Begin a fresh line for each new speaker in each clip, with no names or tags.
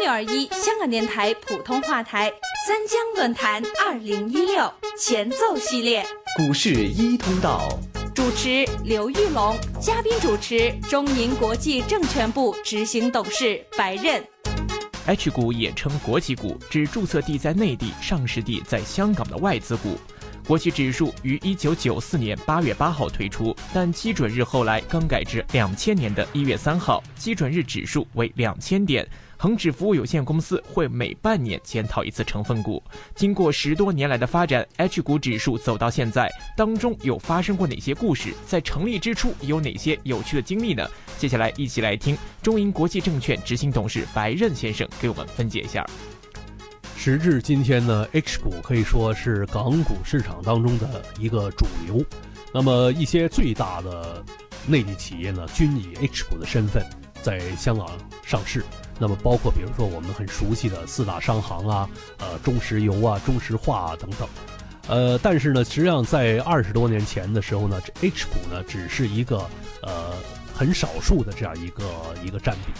六二一香港电台普通话台三江论坛二零一六前奏系列，
股市一通道，
主持刘玉龙，嘉宾主持中银国际证券部执行董事白任。
H 股也称国企股，指注册地在内地、上市地在香港的外资股。国企指数于一九九四年八月八号推出，但基准日后来更改至两千年的一月三号，基准日指数为两千点。恒指服务有限公司会每半年检讨一次成分股。经过十多年来的发展，H 股指数走到现在，当中有发生过哪些故事？在成立之初有哪些有趣的经历呢？接下来一起来听中银国际证券执行董事白任先生给我们分解一下。
时至今天呢，H 股可以说是港股市场当中的一个主流。那么一些最大的内地企业呢，均以 H 股的身份在香港上市。那么包括比如说我们很熟悉的四大商行啊，呃，中石油啊、中石化啊等等。呃，但是呢，实际上在二十多年前的时候呢这，H 股呢只是一个呃很少数的这样一个一个占比。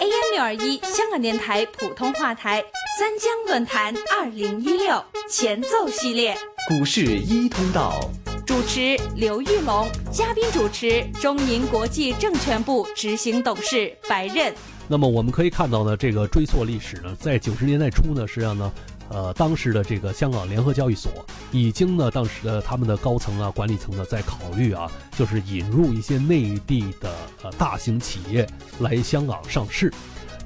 AM 六二一香港电台普通话台三江论坛二零一六前奏系列，
股市一通道，
主持刘玉龙，嘉宾主持中银国际证券部执行董事白刃。
那么我们可以看到呢，这个追溯历史呢，在九十年代初呢，实际上呢，呃，当时的这个香港联合交易所已经呢，当时的他们的高层啊、管理层呢，在考虑啊，就是引入一些内地的呃大型企业来香港上市。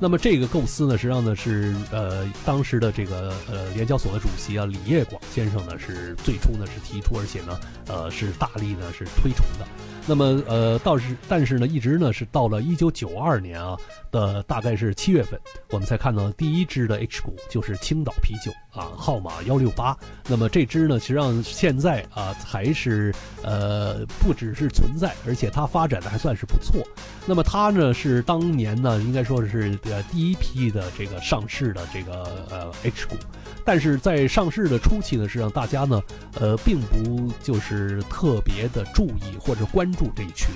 那么这个构思呢，实际上呢是呃当时的这个呃联交所的主席啊李业广先生呢是最初呢是提出，而且呢呃是大力呢是推崇的。那么呃倒是但是呢一直呢是到了一九九二年啊的大概是七月份，我们才看到第一支的 H 股就是青岛啤酒啊号码幺六八。那么这支呢实际上现在啊还是呃不只是存在，而且它发展的还算是不错。那么它呢是当年呢应该说是呃第一批的这个上市的这个呃 H 股，但是在上市的初期呢，是让大家呢呃并不就是特别的注意或者关注这一群。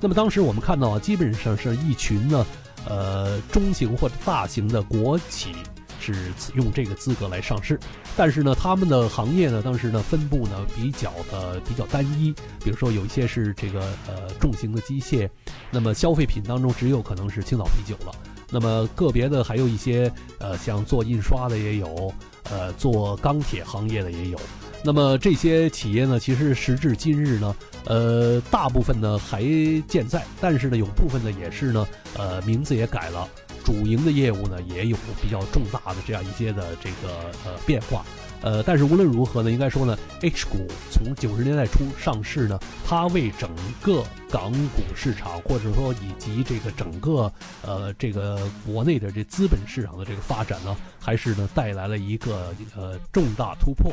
那么当时我们看到啊，基本上是一群呢呃中型或者大型的国企。是用这个资格来上市，但是呢，他们的行业呢，当时呢分布呢比较的比较单一，比如说有一些是这个呃重型的机械，那么消费品当中只有可能是青岛啤酒了，那么个别的还有一些呃像做印刷的也有，呃做钢铁行业的也有，那么这些企业呢，其实时至今日呢，呃大部分呢还健在，但是呢有部分呢也是呢呃名字也改了。主营的业务呢，也有比较重大的这样一些的这个呃变化，呃，但是无论如何呢，应该说呢，H 股从九十年代初上市呢，它为整个港股市场或者说以及这个整个呃这个国内的这资本市场的这个发展呢，还是呢带来了一个呃重大突破。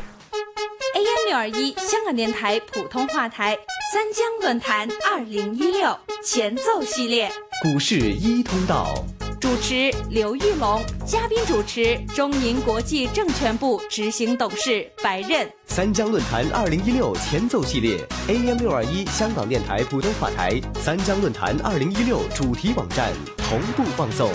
AM 六二一香港电台普通话台三江论坛二零一六前奏系列，
股市一通道。
主持刘玉龙，嘉宾主持中银国际证券部执行董事白任。
三江论坛二零一六前奏系列，AM 六二一香港电台普通话台三江论坛二零一六主题网站同步放送。